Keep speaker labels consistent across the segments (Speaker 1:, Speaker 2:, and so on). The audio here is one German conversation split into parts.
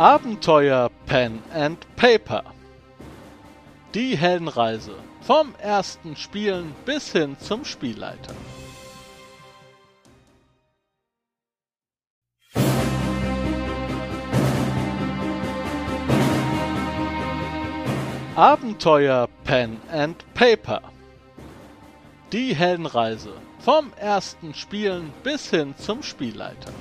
Speaker 1: Abenteuer Pen and Paper. Die Heldenreise vom ersten Spielen bis hin zum Spielleiter. Abenteuer Pen and Paper. Die Heldenreise vom ersten Spielen bis hin zum Spielleiter.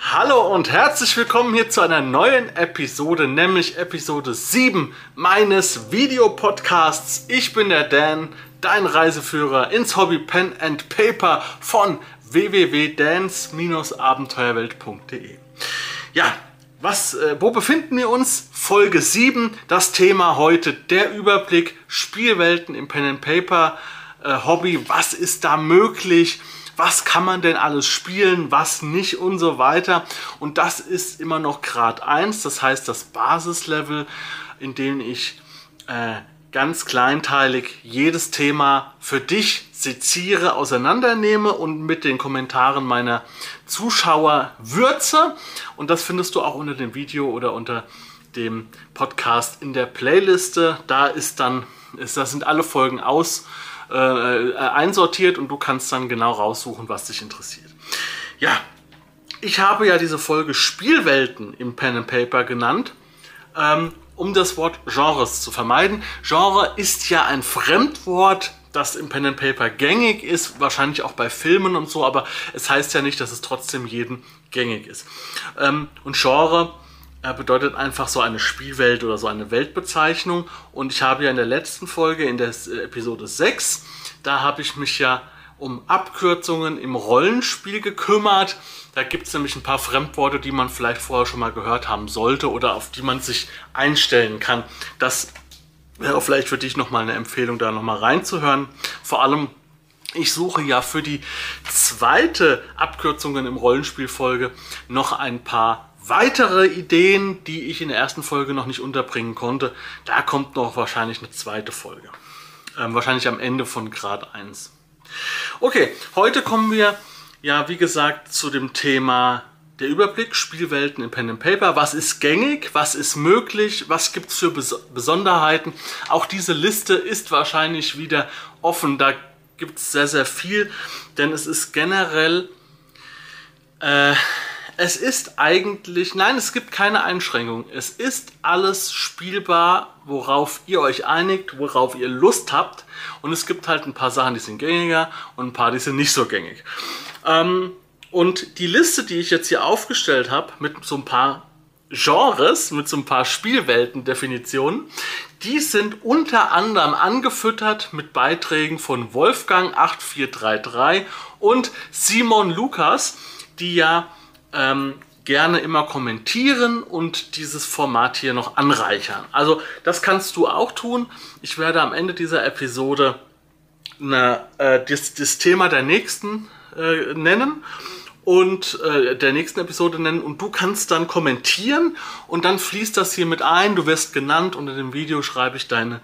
Speaker 2: Hallo und herzlich willkommen hier zu einer neuen Episode, nämlich Episode 7 meines Videopodcasts. Ich bin der Dan, dein Reiseführer ins Hobby Pen and Paper von www.dance-abenteuerwelt.de. Ja, was, äh, wo befinden wir uns? Folge 7, das Thema heute, der Überblick, Spielwelten im Pen and Paper äh, Hobby, was ist da möglich? Was kann man denn alles spielen, was nicht und so weiter. Und das ist immer noch Grad 1, das heißt das Basislevel, in dem ich äh, ganz kleinteilig jedes Thema für dich seziere, auseinandernehme und mit den Kommentaren meiner Zuschauer würze. Und das findest du auch unter dem Video oder unter dem Podcast in der Playliste. Da ist dann, ist, da sind alle Folgen aus äh, äh, einsortiert und du kannst dann genau raussuchen, was dich interessiert. Ja, ich habe ja diese Folge Spielwelten im Pen and Paper genannt, ähm, um das Wort Genres zu vermeiden. Genre ist ja ein Fremdwort, das im Pen and Paper gängig ist, wahrscheinlich auch bei Filmen und so, aber es heißt ja nicht, dass es trotzdem jedem gängig ist. Ähm, und Genre bedeutet einfach so eine Spielwelt oder so eine Weltbezeichnung. Und ich habe ja in der letzten Folge, in der äh, Episode 6, da habe ich mich ja um Abkürzungen im Rollenspiel gekümmert. Da gibt es nämlich ein paar Fremdworte, die man vielleicht vorher schon mal gehört haben sollte oder auf die man sich einstellen kann. Das wäre vielleicht für dich nochmal eine Empfehlung, da nochmal reinzuhören. Vor allem, ich suche ja für die zweite Abkürzungen im Rollenspielfolge noch ein paar weitere Ideen, die ich in der ersten Folge noch nicht unterbringen konnte. Da kommt noch wahrscheinlich eine zweite Folge. Ähm, wahrscheinlich am Ende von Grad 1. Okay, heute kommen wir ja, wie gesagt, zu dem Thema der Überblick, Spielwelten in Pen and Paper. Was ist gängig? Was ist möglich? Was gibt es für Bes Besonderheiten? Auch diese Liste ist wahrscheinlich wieder offen. Da gibt es sehr, sehr viel, denn es ist generell äh, es ist eigentlich, nein, es gibt keine Einschränkung. Es ist alles spielbar, worauf ihr euch einigt, worauf ihr Lust habt. Und es gibt halt ein paar Sachen, die sind gängiger und ein paar, die sind nicht so gängig. Ähm, und die Liste, die ich jetzt hier aufgestellt habe, mit so ein paar Genres, mit so ein paar Spielwelten-Definitionen, die sind unter anderem angefüttert mit Beiträgen von Wolfgang 8433 und Simon Lukas, die ja ähm, gerne immer kommentieren und dieses Format hier noch anreichern. Also das kannst du auch tun. Ich werde am Ende dieser Episode eine, äh, das, das, Thema der nächsten äh, nennen und äh, der nächsten Episode nennen und du kannst dann kommentieren und dann fließt das hier mit ein. Du wirst genannt unter dem Video schreibe ich deine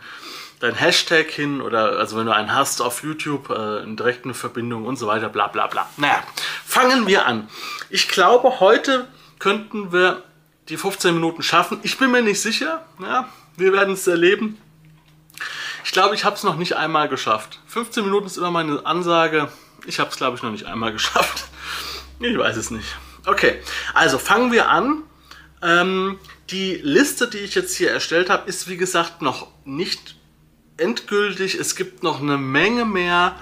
Speaker 2: dein Hashtag hin oder also wenn du einen hast auf YouTube, äh, in direkten Verbindung und so weiter, bla bla bla. Naja, fangen wir an. Ich glaube, heute könnten wir die 15 Minuten schaffen. Ich bin mir nicht sicher. Ja, wir werden es erleben. Ich glaube, ich habe es noch nicht einmal geschafft. 15 Minuten ist immer meine Ansage. Ich habe es, glaube ich, noch nicht einmal geschafft. Ich weiß es nicht. Okay, also fangen wir an. Ähm, die Liste, die ich jetzt hier erstellt habe, ist wie gesagt noch nicht endgültig. Es gibt noch eine Menge mehr,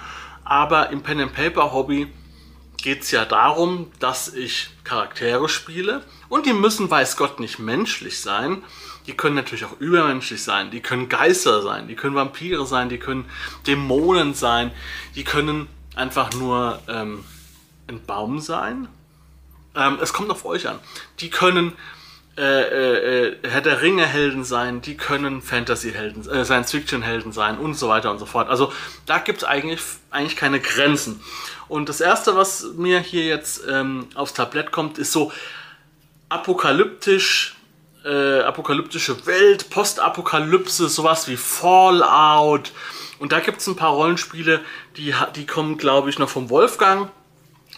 Speaker 2: aber im Pen and Paper Hobby geht es ja darum, dass ich Charaktere spiele und die müssen, weiß Gott, nicht menschlich sein. Die können natürlich auch übermenschlich sein, die können Geister sein, die können Vampire sein, die können Dämonen sein, die können einfach nur ähm, ein Baum sein. Ähm, es kommt auf euch an. Die können äh, äh, äh, Herr der Ringe Helden sein, die können Fantasy Helden, äh, Science Fiction Helden sein und so weiter und so fort. Also da gibt es eigentlich, eigentlich keine Grenzen. Und das erste, was mir hier jetzt ähm, aufs Tablett kommt, ist so apokalyptisch, äh, apokalyptische Welt, Postapokalypse, sowas wie Fallout. Und da gibt es ein paar Rollenspiele, die, die kommen, glaube ich, noch vom Wolfgang,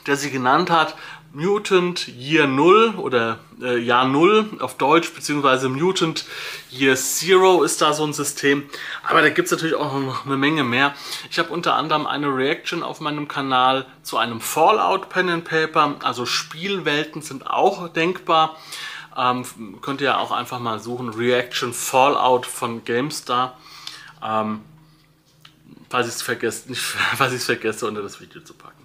Speaker 2: der sie genannt hat Mutant Year 0 oder äh, Jahr 0 auf Deutsch, beziehungsweise Mutant Year Zero ist da so ein System. Aber da gibt es natürlich auch noch eine Menge mehr. Ich habe unter anderem eine Reaction auf meinem Kanal zu einem Fallout Pen and Paper. Also Spielwelten sind auch denkbar. Ähm, könnt ihr ja auch einfach mal suchen. Reaction Fallout von GameStar. Ähm, falls ich es vergesse, unter das Video zu packen.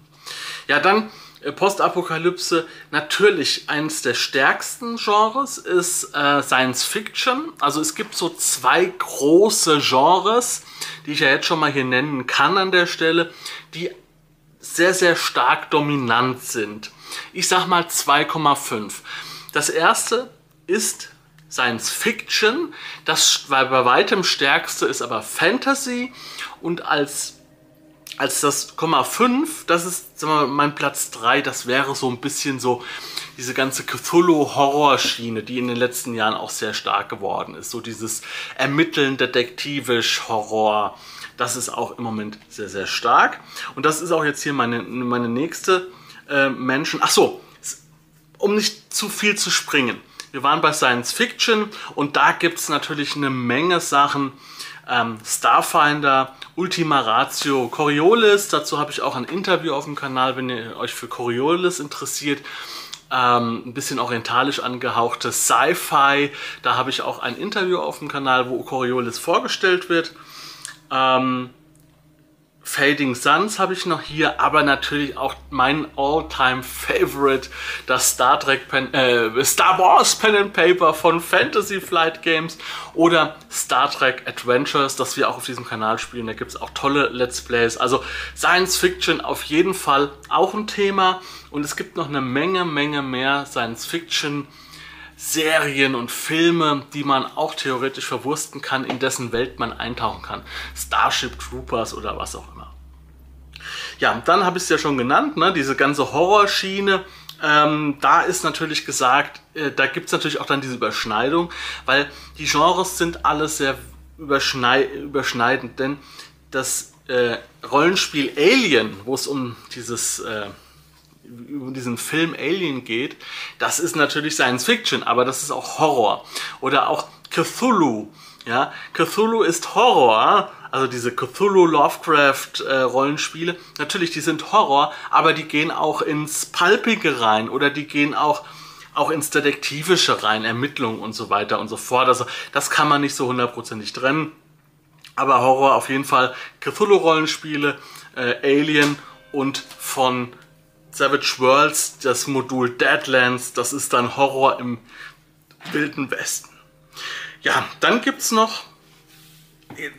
Speaker 2: Ja, dann Postapokalypse, natürlich eines der stärksten Genres ist äh, Science Fiction. Also es gibt so zwei große Genres, die ich ja jetzt schon mal hier nennen kann an der Stelle, die sehr, sehr stark dominant sind. Ich sag mal 2,5. Das erste ist Science Fiction. Das bei weitem stärkste ist aber Fantasy und als als das Komma 5, das ist wir, mein Platz 3, das wäre so ein bisschen so diese ganze Cthulhu-Horrorschiene, die in den letzten Jahren auch sehr stark geworden ist. So dieses Ermitteln, detektivisch, Horror, das ist auch im Moment sehr, sehr stark. Und das ist auch jetzt hier meine, meine nächste äh, Menschen. Ach so, um nicht zu viel zu springen. Wir waren bei Science Fiction und da gibt es natürlich eine Menge Sachen, ähm, Starfinder, Ultima Ratio, Coriolis. Dazu habe ich auch ein Interview auf dem Kanal, wenn ihr euch für Coriolis interessiert. Ähm, ein bisschen orientalisch angehauchte Sci-Fi. Da habe ich auch ein Interview auf dem Kanal, wo Coriolis vorgestellt wird. Ähm, Fading Suns habe ich noch hier, aber natürlich auch mein all-time Favorite, das Star Trek Pen, äh, Star Wars Pen and Paper von Fantasy Flight Games oder Star Trek Adventures, das wir auch auf diesem Kanal spielen. Da gibt es auch tolle Let's Plays. Also Science Fiction auf jeden Fall auch ein Thema und es gibt noch eine Menge, Menge mehr Science Fiction Serien und Filme, die man auch theoretisch verwursten kann, in dessen Welt man eintauchen kann. Starship Troopers oder was auch immer. Ja, dann habe ich es ja schon genannt, ne, diese ganze Horrorschiene. Ähm, da ist natürlich gesagt, äh, da gibt es natürlich auch dann diese Überschneidung, weil die Genres sind alle sehr überschnei überschneidend, denn das äh, Rollenspiel Alien, wo es um dieses äh, über diesen Film Alien geht, das ist natürlich Science Fiction, aber das ist auch Horror. Oder auch Cthulhu. Ja, Cthulhu ist Horror, also diese Cthulhu Lovecraft äh, Rollenspiele. Natürlich, die sind Horror, aber die gehen auch ins Palpige rein oder die gehen auch auch ins Detektivische rein, Ermittlungen und so weiter und so fort. Also das kann man nicht so hundertprozentig trennen. Aber Horror auf jeden Fall Cthulhu-Rollenspiele, äh, Alien und von Savage Worlds, das Modul Deadlands, das ist dann Horror im Wilden Westen. Ja, dann gibt es noch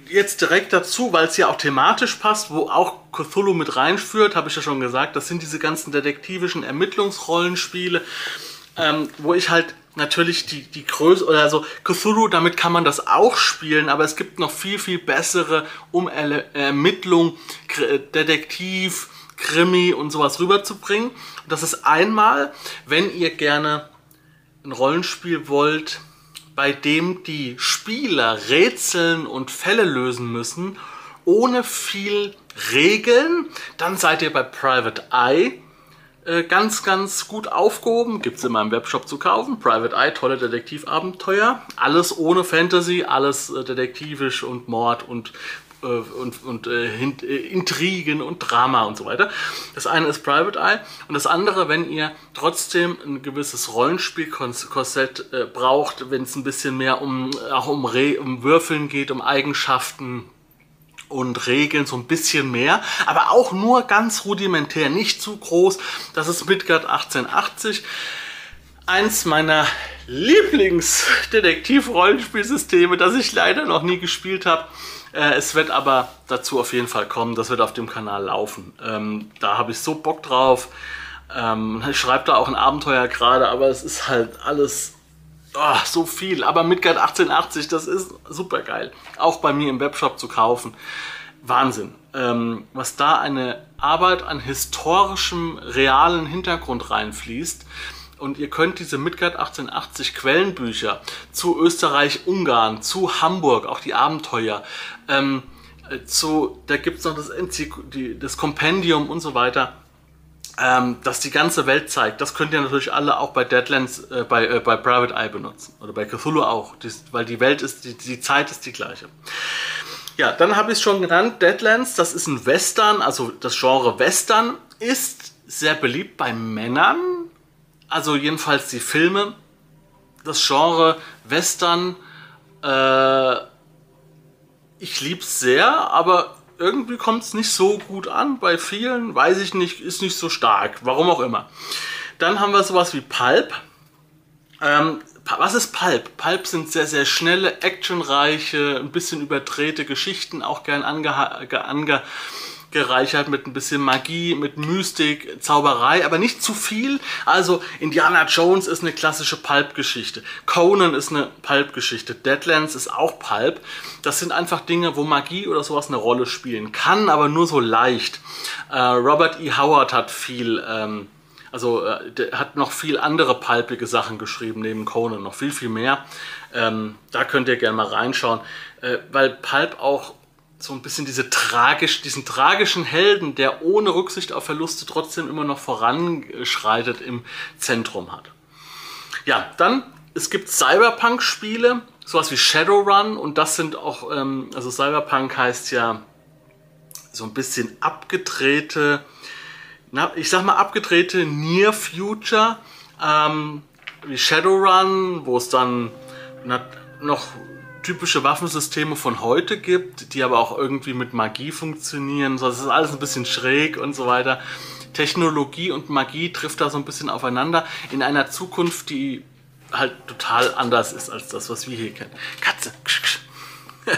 Speaker 2: jetzt direkt dazu, weil es ja auch thematisch passt, wo auch Cthulhu mit reinführt, habe ich ja schon gesagt, das sind diese ganzen detektivischen Ermittlungsrollenspiele, ähm, wo ich halt natürlich die, die Größe, oder so Cthulhu, damit kann man das auch spielen, aber es gibt noch viel, viel bessere um Ermittlung, Detektiv, Krimi und sowas rüberzubringen. das ist einmal, wenn ihr gerne ein Rollenspiel wollt, bei dem die Spieler rätseln und Fälle lösen müssen, ohne viel Regeln, dann seid ihr bei Private Eye äh, ganz, ganz gut aufgehoben. Gibt es in meinem Webshop zu kaufen. Private Eye, tolle Detektivabenteuer. Alles ohne Fantasy, alles äh, detektivisch und Mord und äh, und, und äh, äh, Intrigen und Drama und so weiter. Das eine ist Private Eye und das andere, wenn ihr trotzdem ein gewisses Rollenspielkorsett äh, braucht, wenn es ein bisschen mehr um, auch um, Re um Würfeln geht, um Eigenschaften und Regeln so ein bisschen mehr, aber auch nur ganz rudimentär, nicht zu groß. Das ist Midgard 1880 eins meiner Lieblingsdetektiv-Rollenspielsysteme, das ich leider noch nie gespielt habe. Äh, es wird aber dazu auf jeden Fall kommen, das wird auf dem Kanal laufen. Ähm, da habe ich so Bock drauf. Ähm, ich schreibe da auch ein Abenteuer gerade, aber es ist halt alles oh, so viel. Aber Midgard 1880, das ist super geil. Auch bei mir im Webshop zu kaufen. Wahnsinn. Ähm, was da eine Arbeit an historischem, realen Hintergrund reinfließt und ihr könnt diese Midgard 1880 Quellenbücher zu Österreich, Ungarn, zu Hamburg, auch die Abenteuer, ähm, zu, da gibt es noch das, die, das Kompendium und so weiter. ähm, das die ganze Welt zeigt. Das könnt ihr natürlich alle auch bei Deadlands, äh, bei, äh, bei Private Eye benutzen. Oder bei Cthulhu auch, die, weil die Welt ist, die, die Zeit ist die gleiche. Ja, dann habe ich es schon genannt, Deadlands, das ist ein Western, also das Genre Western ist sehr beliebt bei Männern, also jedenfalls die Filme. Das Genre Western, äh, ich liebe es sehr, aber irgendwie kommt es nicht so gut an. Bei vielen, weiß ich nicht, ist nicht so stark. Warum auch immer. Dann haben wir sowas wie Pulp. Ähm, was ist Pulp? Pulp sind sehr, sehr schnelle, actionreiche, ein bisschen überdrehte Geschichten, auch gern ange, ange gereichert mit ein bisschen Magie, mit Mystik, Zauberei, aber nicht zu viel. Also Indiana Jones ist eine klassische Pulp-Geschichte. Conan ist eine Pulp-Geschichte. Deadlands ist auch Pulp. Das sind einfach Dinge, wo Magie oder sowas eine Rolle spielen kann, aber nur so leicht. Äh, Robert E. Howard hat viel... Ähm, also äh, hat noch viel andere palpige Sachen geschrieben neben Conan, noch viel, viel mehr. Ähm, da könnt ihr gerne mal reinschauen, äh, weil Pulp auch so ein bisschen diese tragisch, diesen tragischen Helden, der ohne Rücksicht auf Verluste trotzdem immer noch voranschreitet, im Zentrum hat. Ja, dann, es gibt Cyberpunk-Spiele, sowas wie Shadowrun und das sind auch, ähm, also Cyberpunk heißt ja so ein bisschen abgedrehte, na, ich sag mal abgedrehte Near Future, ähm, wie Shadowrun, wo es dann noch typische Waffensysteme von heute gibt, die aber auch irgendwie mit Magie funktionieren. So, das ist alles ein bisschen schräg und so weiter. Technologie und Magie trifft da so ein bisschen aufeinander in einer Zukunft, die halt total anders ist als das, was wir hier kennen. Katze.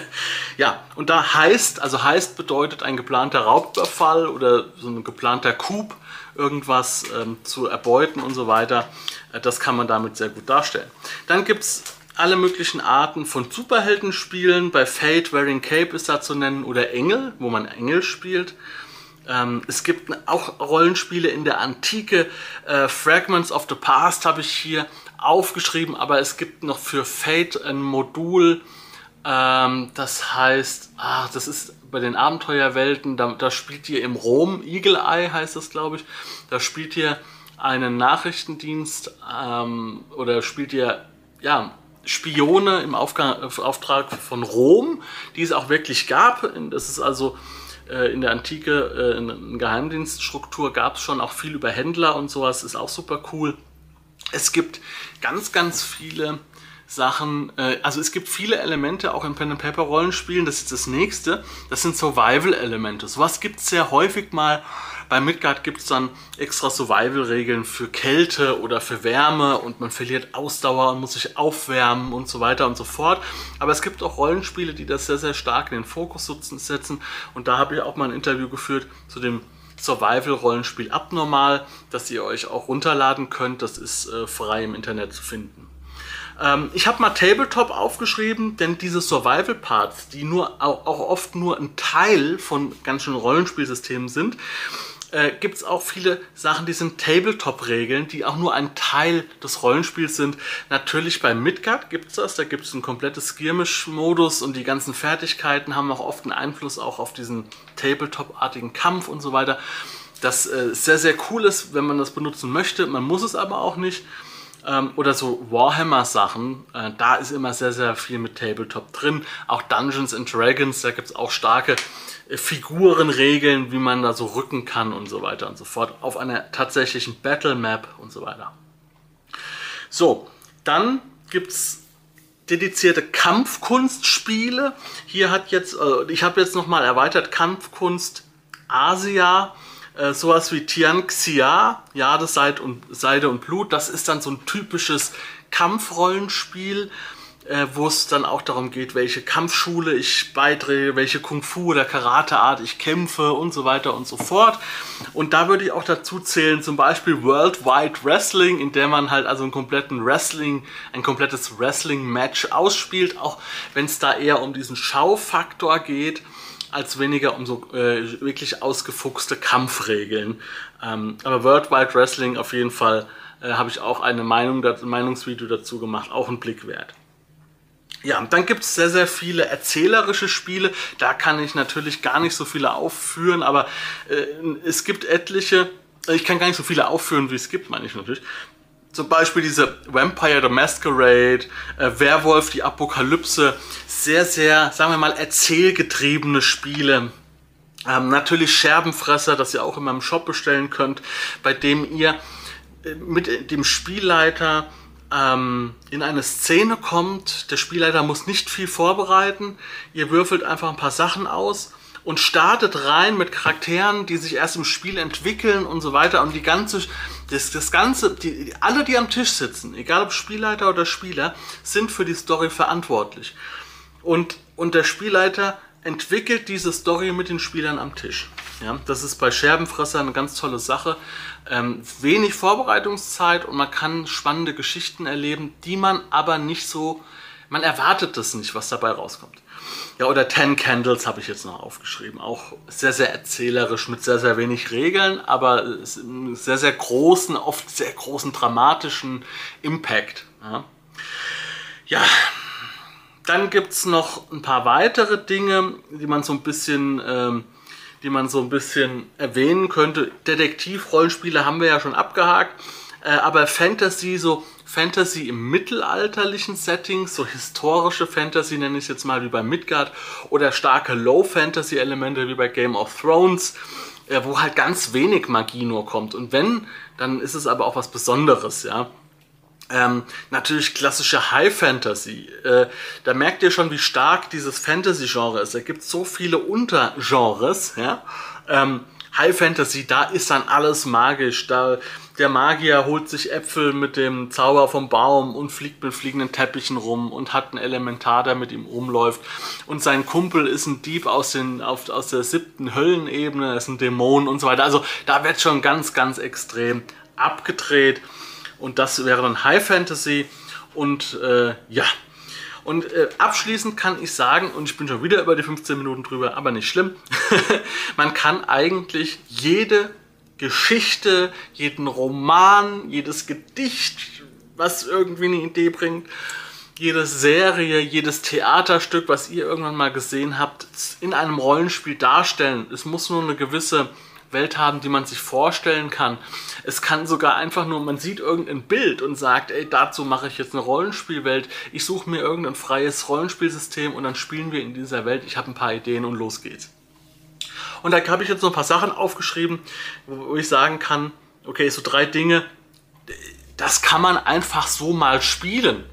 Speaker 2: ja, und da heißt, also heißt bedeutet ein geplanter Raubüberfall oder so ein geplanter Coup, irgendwas ähm, zu erbeuten und so weiter. Äh, das kann man damit sehr gut darstellen. Dann gibt es alle möglichen Arten von Superheldenspielen. Bei Fate, Wearing Cape ist da zu nennen oder Engel, wo man Engel spielt. Ähm, es gibt auch Rollenspiele in der Antike. Äh, Fragments of the Past habe ich hier aufgeschrieben, aber es gibt noch für Fate ein Modul, ähm, das heißt, ach, das ist bei den Abenteuerwelten, da, da spielt ihr im Rom, Eagle Eye heißt das, glaube ich, da spielt ihr einen Nachrichtendienst ähm, oder spielt ihr ja, Spione im Auftrag von Rom, die es auch wirklich gab. Das ist also äh, in der Antike äh, in Geheimdienststruktur gab es schon auch viel über Händler und sowas, ist auch super cool. Es gibt ganz, ganz viele Sachen, äh, also es gibt viele Elemente auch in Pen and Paper Rollenspielen, das ist das nächste, das sind Survival Elemente. Sowas gibt es sehr häufig mal bei Midgard gibt es dann extra Survival-Regeln für Kälte oder für Wärme und man verliert Ausdauer und muss sich aufwärmen und so weiter und so fort. Aber es gibt auch Rollenspiele, die das sehr, sehr stark in den Fokus setzen. Und da habe ich auch mal ein Interview geführt zu dem Survival-Rollenspiel Abnormal, das ihr euch auch runterladen könnt. Das ist äh, frei im Internet zu finden. Ähm, ich habe mal Tabletop aufgeschrieben, denn diese Survival-Parts, die nur auch, auch oft nur ein Teil von ganz schönen Rollenspielsystemen sind, äh, gibt es auch viele Sachen, die sind Tabletop-Regeln, die auch nur ein Teil des Rollenspiels sind. Natürlich bei Midgard gibt es das, da gibt es ein komplettes Skirmish-Modus und die ganzen Fertigkeiten haben auch oft einen Einfluss auch auf diesen Tabletop-artigen Kampf und so weiter. Das äh, sehr, sehr cool ist, wenn man das benutzen möchte. Man muss es aber auch nicht. Ähm, oder so Warhammer-Sachen, äh, da ist immer sehr, sehr viel mit Tabletop drin. Auch Dungeons and Dragons, da gibt es auch starke Figurenregeln, wie man da so rücken kann und so weiter und so fort, auf einer tatsächlichen Battle Map und so weiter. So, dann gibt es dedizierte Kampfkunstspiele. Hier hat jetzt, äh, ich habe jetzt nochmal erweitert Kampfkunst Asia, äh, sowas wie Tian Xia, Jade, und, Seide und Blut. Das ist dann so ein typisches Kampfrollenspiel äh, wo es dann auch darum geht, welche Kampfschule ich beitrete, welche Kung-Fu oder Karateart ich kämpfe und so weiter und so fort. Und da würde ich auch dazu zählen, zum Beispiel Worldwide Wrestling, in der man halt also einen kompletten Wrestling, ein komplettes Wrestling-Match ausspielt, auch wenn es da eher um diesen Schaufaktor geht als weniger um so äh, wirklich ausgefuchste Kampfregeln. Ähm, aber Worldwide Wrestling auf jeden Fall äh, habe ich auch eine Meinung, ein Meinungsvideo dazu gemacht, auch ein Blick wert. Ja, dann gibt es sehr, sehr viele erzählerische Spiele. Da kann ich natürlich gar nicht so viele aufführen, aber äh, es gibt etliche, Ich kann gar nicht so viele aufführen, wie es gibt, meine ich natürlich. Zum Beispiel diese Vampire the Masquerade, äh, Werwolf, die Apokalypse. Sehr, sehr, sagen wir mal, erzählgetriebene Spiele. Ähm, natürlich Scherbenfresser, das ihr auch in meinem Shop bestellen könnt, bei dem ihr äh, mit dem Spielleiter ähm, in eine Szene kommt. Der Spielleiter muss nicht viel vorbereiten. Ihr würfelt einfach ein paar Sachen aus und startet rein mit Charakteren, die sich erst im Spiel entwickeln und so weiter. Und die ganze, das, das Ganze, die, alle, die am Tisch sitzen, egal ob Spielleiter oder Spieler, sind für die Story verantwortlich. Und, und der Spielleiter entwickelt diese Story mit den Spielern am Tisch. Ja, das ist bei Scherbenfresser eine ganz tolle Sache. Ähm, wenig Vorbereitungszeit und man kann spannende Geschichten erleben, die man aber nicht so, man erwartet das nicht, was dabei rauskommt. Ja, oder Ten Candles habe ich jetzt noch aufgeschrieben. Auch sehr, sehr erzählerisch mit sehr, sehr wenig Regeln, aber sehr, sehr großen, oft sehr großen dramatischen Impact. Ja, ja dann gibt es noch ein paar weitere Dinge, die man so ein bisschen, ähm, die man so ein bisschen erwähnen könnte. Detektiv-Rollenspiele haben wir ja schon abgehakt, äh, aber Fantasy, so Fantasy im mittelalterlichen Setting, so historische Fantasy nenne ich es jetzt mal wie bei Midgard oder starke Low-Fantasy-Elemente wie bei Game of Thrones, äh, wo halt ganz wenig Magie nur kommt. Und wenn, dann ist es aber auch was Besonderes, ja. Ähm, natürlich klassische High Fantasy. Äh, da merkt ihr schon, wie stark dieses Fantasy-Genre ist. Da gibt es so viele Untergenres. Ja? Ähm, High Fantasy, da ist dann alles magisch. Da der Magier holt sich Äpfel mit dem Zauber vom Baum und fliegt mit fliegenden Teppichen rum und hat einen Elementar, der mit ihm rumläuft. Und sein Kumpel ist ein Dieb aus, den, auf, aus der siebten Höllenebene, ist ein Dämon und so weiter. Also da wird schon ganz, ganz extrem abgedreht. Und das wäre dann High Fantasy. Und äh, ja, und äh, abschließend kann ich sagen, und ich bin schon wieder über die 15 Minuten drüber, aber nicht schlimm, man kann eigentlich jede Geschichte, jeden Roman, jedes Gedicht, was irgendwie eine Idee bringt, jede Serie, jedes Theaterstück, was ihr irgendwann mal gesehen habt, in einem Rollenspiel darstellen. Es muss nur eine gewisse Welt haben, die man sich vorstellen kann. Es kann sogar einfach nur, man sieht irgendein Bild und sagt, ey, dazu mache ich jetzt eine Rollenspielwelt. Ich suche mir irgendein freies Rollenspielsystem und dann spielen wir in dieser Welt. Ich habe ein paar Ideen und los geht's. Und da habe ich jetzt noch ein paar Sachen aufgeschrieben, wo ich sagen kann, okay, so drei Dinge, das kann man einfach so mal spielen.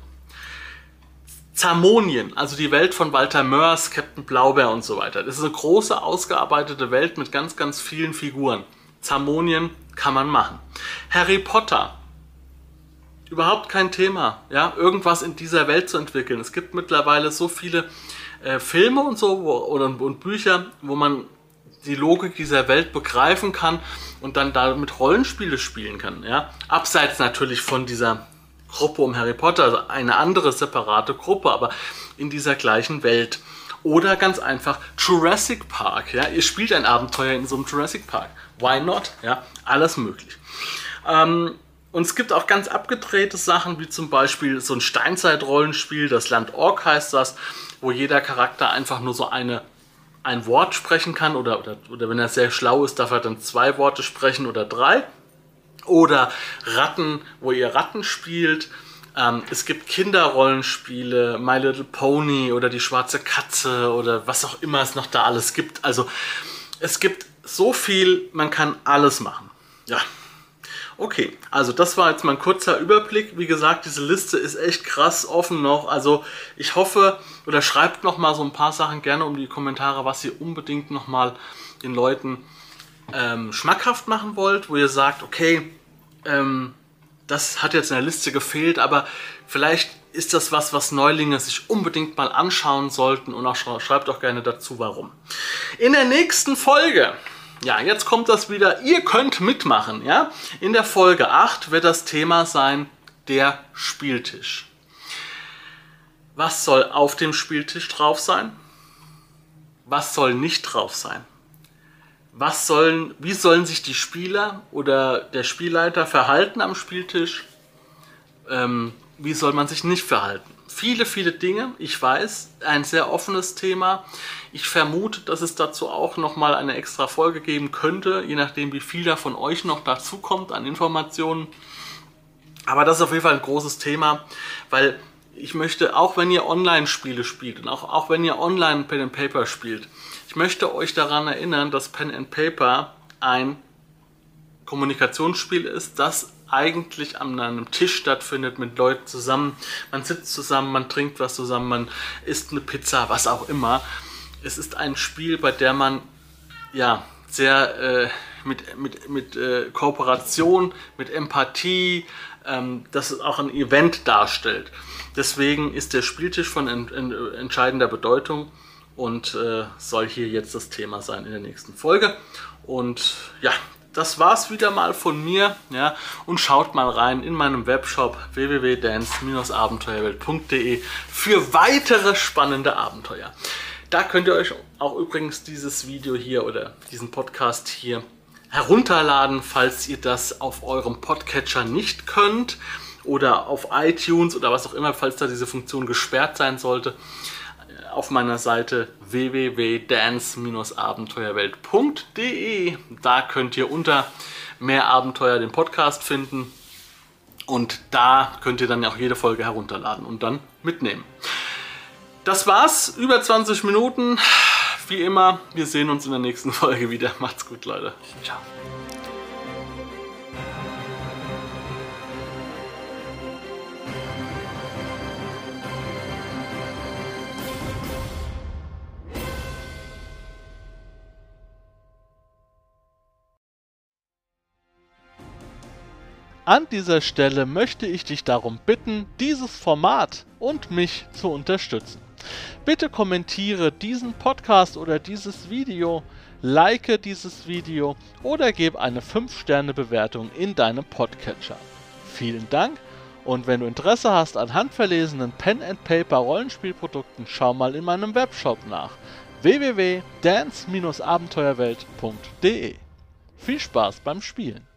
Speaker 2: Zamonien, also die Welt von Walter Mörs, Captain Blaubeer und so weiter. Das ist eine große, ausgearbeitete Welt mit ganz, ganz vielen Figuren. Zamonien kann man machen. Harry Potter, überhaupt kein Thema, ja, irgendwas in dieser Welt zu entwickeln. Es gibt mittlerweile so viele äh, Filme und so wo, oder, und Bücher, wo man die Logik dieser Welt begreifen kann und dann damit Rollenspiele spielen kann. Ja? Abseits natürlich von dieser Gruppe um Harry Potter, also eine andere separate Gruppe, aber in dieser gleichen Welt. Oder ganz einfach Jurassic Park. Ja? Ihr spielt ein Abenteuer in so einem Jurassic Park. Why not? Ja? Alles möglich. Ähm, und es gibt auch ganz abgedrehte Sachen, wie zum Beispiel so ein Steinzeit-Rollenspiel, das Land Ork heißt das, wo jeder Charakter einfach nur so eine, ein Wort sprechen kann oder, oder, oder wenn er sehr schlau ist, darf er dann zwei Worte sprechen oder drei. Oder Ratten, wo ihr Ratten spielt. Ähm, es gibt Kinderrollenspiele, My Little Pony oder die schwarze Katze oder was auch immer es noch da alles gibt. Also es gibt so viel, man kann alles machen. Ja. Okay, also das war jetzt mal ein kurzer Überblick. Wie gesagt, diese Liste ist echt krass offen noch. Also ich hoffe, oder schreibt noch mal so ein paar Sachen gerne um die Kommentare, was ihr unbedingt noch mal den Leuten ähm, schmackhaft machen wollt, wo ihr sagt, okay, ähm, das hat jetzt in der Liste gefehlt, aber vielleicht ist das was, was Neulinge sich unbedingt mal anschauen sollten und auch schreibt auch gerne dazu, warum. In der nächsten Folge, ja, jetzt kommt das wieder, ihr könnt mitmachen, ja. In der Folge 8 wird das Thema sein, der Spieltisch. Was soll auf dem Spieltisch drauf sein? Was soll nicht drauf sein? Was sollen, wie sollen sich die Spieler oder der Spielleiter verhalten am Spieltisch? Ähm, wie soll man sich nicht verhalten? viele, viele Dinge. Ich weiß, ein sehr offenes Thema. Ich vermute, dass es dazu auch nochmal eine extra Folge geben könnte, je nachdem, wie viel da von euch noch dazu kommt an Informationen. Aber das ist auf jeden Fall ein großes Thema, weil ich möchte, auch wenn ihr Online-Spiele spielt und auch, auch wenn ihr online Pen and Paper spielt, ich möchte euch daran erinnern, dass Pen and Paper ein Kommunikationsspiel ist, das eigentlich an einem Tisch stattfindet mit Leuten zusammen. Man sitzt zusammen, man trinkt was zusammen, man isst eine Pizza, was auch immer. Es ist ein Spiel, bei dem man ja sehr äh, mit, mit, mit äh, Kooperation, mit Empathie, ähm, das auch ein Event darstellt. Deswegen ist der Spieltisch von en, en, entscheidender Bedeutung und äh, soll hier jetzt das Thema sein in der nächsten Folge. Und ja, das war's wieder mal von mir. Ja, und schaut mal rein in meinem Webshop www.dance-abenteuerwelt.de für weitere spannende Abenteuer. Da könnt ihr euch auch übrigens dieses Video hier oder diesen Podcast hier herunterladen, falls ihr das auf eurem Podcatcher nicht könnt oder auf iTunes oder was auch immer, falls da diese Funktion gesperrt sein sollte auf meiner Seite www.dance-abenteuerwelt.de. Da könnt ihr unter Mehr Abenteuer den Podcast finden und da könnt ihr dann auch jede Folge herunterladen und dann mitnehmen. Das war's, über 20 Minuten. Wie immer, wir sehen uns in der nächsten Folge wieder. Macht's gut, Leute. Ciao.
Speaker 1: An dieser Stelle möchte ich dich darum bitten, dieses Format und mich zu unterstützen. Bitte kommentiere diesen Podcast oder dieses Video, like dieses Video oder gebe eine 5-Sterne-Bewertung in deinem Podcatcher. Vielen Dank und wenn du Interesse hast an handverlesenen Pen and Paper Rollenspielprodukten, schau mal in meinem Webshop nach www.dance-abenteuerwelt.de. Viel Spaß beim Spielen!